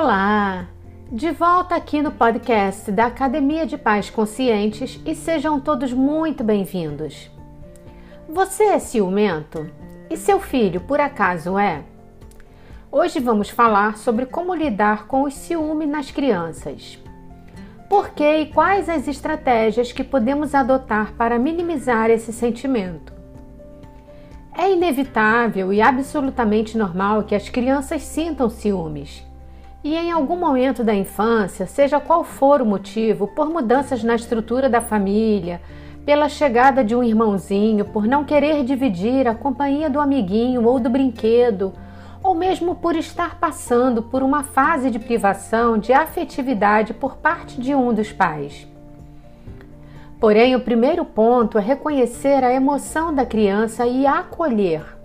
Olá! De volta aqui no podcast da Academia de Pais Conscientes e sejam todos muito bem-vindos. Você é ciumento? E seu filho, por acaso, é? Hoje vamos falar sobre como lidar com o ciúme nas crianças. Por que e quais as estratégias que podemos adotar para minimizar esse sentimento? É inevitável e absolutamente normal que as crianças sintam ciúmes. E em algum momento da infância, seja qual for o motivo, por mudanças na estrutura da família, pela chegada de um irmãozinho, por não querer dividir a companhia do amiguinho ou do brinquedo, ou mesmo por estar passando por uma fase de privação de afetividade por parte de um dos pais. Porém, o primeiro ponto é reconhecer a emoção da criança e acolher.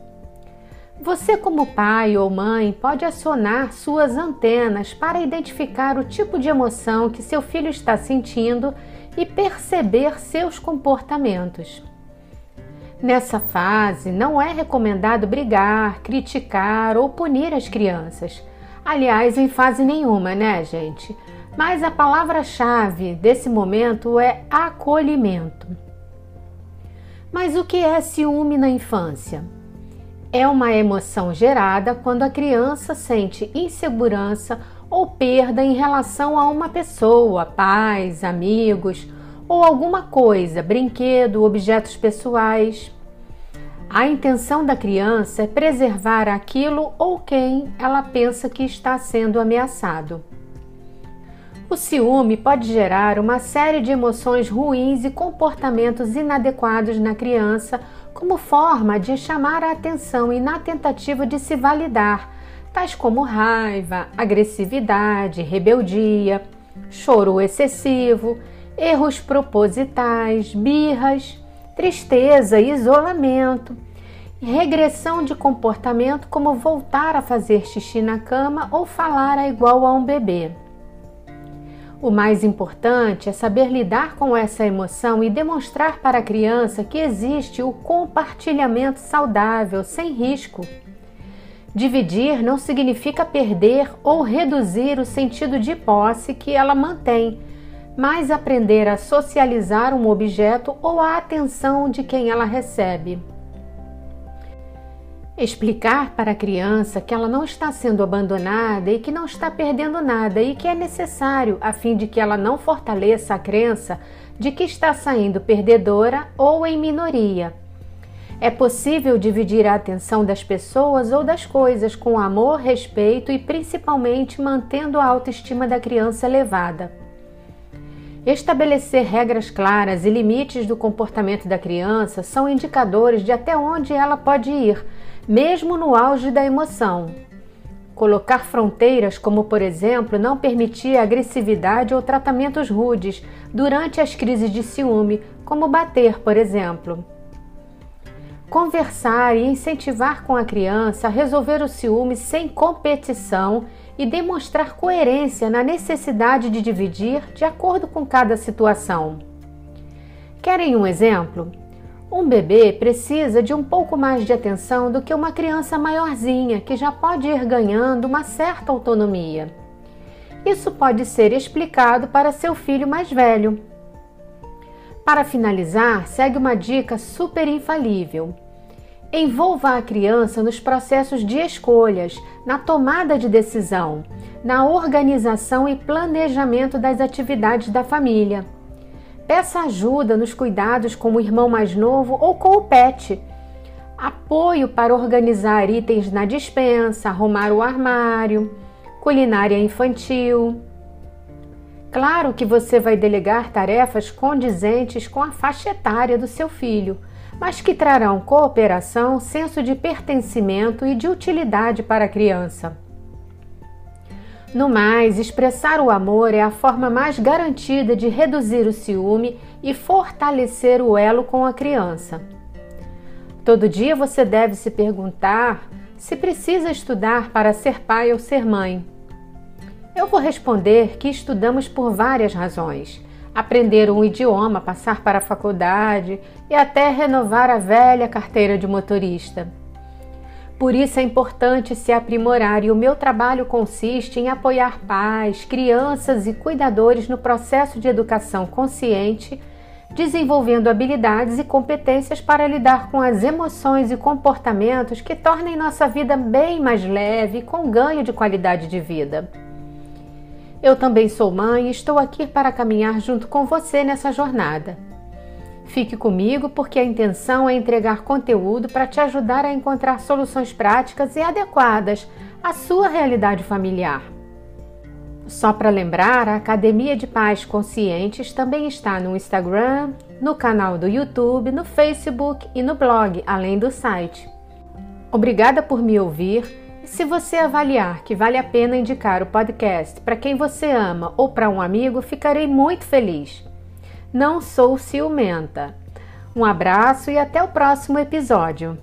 Você, como pai ou mãe, pode acionar suas antenas para identificar o tipo de emoção que seu filho está sentindo e perceber seus comportamentos. Nessa fase, não é recomendado brigar, criticar ou punir as crianças. Aliás, em fase nenhuma, né, gente? Mas a palavra-chave desse momento é acolhimento. Mas o que é ciúme na infância? É uma emoção gerada quando a criança sente insegurança ou perda em relação a uma pessoa, pais, amigos ou alguma coisa, brinquedo, objetos pessoais. A intenção da criança é preservar aquilo ou quem ela pensa que está sendo ameaçado. O ciúme pode gerar uma série de emoções ruins e comportamentos inadequados na criança, como forma de chamar a atenção e na tentativa de se validar, tais como raiva, agressividade, rebeldia, choro excessivo, erros propositais, birras, tristeza, isolamento, regressão de comportamento como voltar a fazer xixi na cama ou falar igual a um bebê. O mais importante é saber lidar com essa emoção e demonstrar para a criança que existe o compartilhamento saudável, sem risco. Dividir não significa perder ou reduzir o sentido de posse que ela mantém, mas aprender a socializar um objeto ou a atenção de quem ela recebe. Explicar para a criança que ela não está sendo abandonada e que não está perdendo nada e que é necessário a fim de que ela não fortaleça a crença de que está saindo perdedora ou em minoria. É possível dividir a atenção das pessoas ou das coisas com amor, respeito e principalmente mantendo a autoestima da criança elevada. Estabelecer regras claras e limites do comportamento da criança são indicadores de até onde ela pode ir mesmo no auge da emoção. Colocar fronteiras, como por exemplo, não permitir agressividade ou tratamentos rudes durante as crises de ciúme, como bater, por exemplo. Conversar e incentivar com a criança a resolver o ciúme sem competição e demonstrar coerência na necessidade de dividir de acordo com cada situação. Querem um exemplo? Um bebê precisa de um pouco mais de atenção do que uma criança maiorzinha que já pode ir ganhando uma certa autonomia. Isso pode ser explicado para seu filho mais velho. Para finalizar, segue uma dica super infalível. Envolva a criança nos processos de escolhas, na tomada de decisão, na organização e planejamento das atividades da família. Peça ajuda nos cuidados com o irmão mais novo ou com o pet. Apoio para organizar itens na dispensa, arrumar o armário, culinária infantil. Claro que você vai delegar tarefas condizentes com a faixa etária do seu filho, mas que trarão cooperação, senso de pertencimento e de utilidade para a criança. No mais, expressar o amor é a forma mais garantida de reduzir o ciúme e fortalecer o elo com a criança. Todo dia você deve se perguntar se precisa estudar para ser pai ou ser mãe. Eu vou responder que estudamos por várias razões. Aprender um idioma, passar para a faculdade e até renovar a velha carteira de motorista. Por isso é importante se aprimorar e o meu trabalho consiste em apoiar pais, crianças e cuidadores no processo de educação consciente, desenvolvendo habilidades e competências para lidar com as emoções e comportamentos que tornem nossa vida bem mais leve e com ganho de qualidade de vida. Eu também sou mãe e estou aqui para caminhar junto com você nessa jornada. Fique comigo porque a intenção é entregar conteúdo para te ajudar a encontrar soluções práticas e adequadas à sua realidade familiar. Só para lembrar, a Academia de Pais Conscientes também está no Instagram, no canal do YouTube, no Facebook e no blog, além do site. Obrigada por me ouvir se você avaliar que vale a pena indicar o podcast para quem você ama ou para um amigo, ficarei muito feliz. Não sou ciumenta. Um abraço e até o próximo episódio.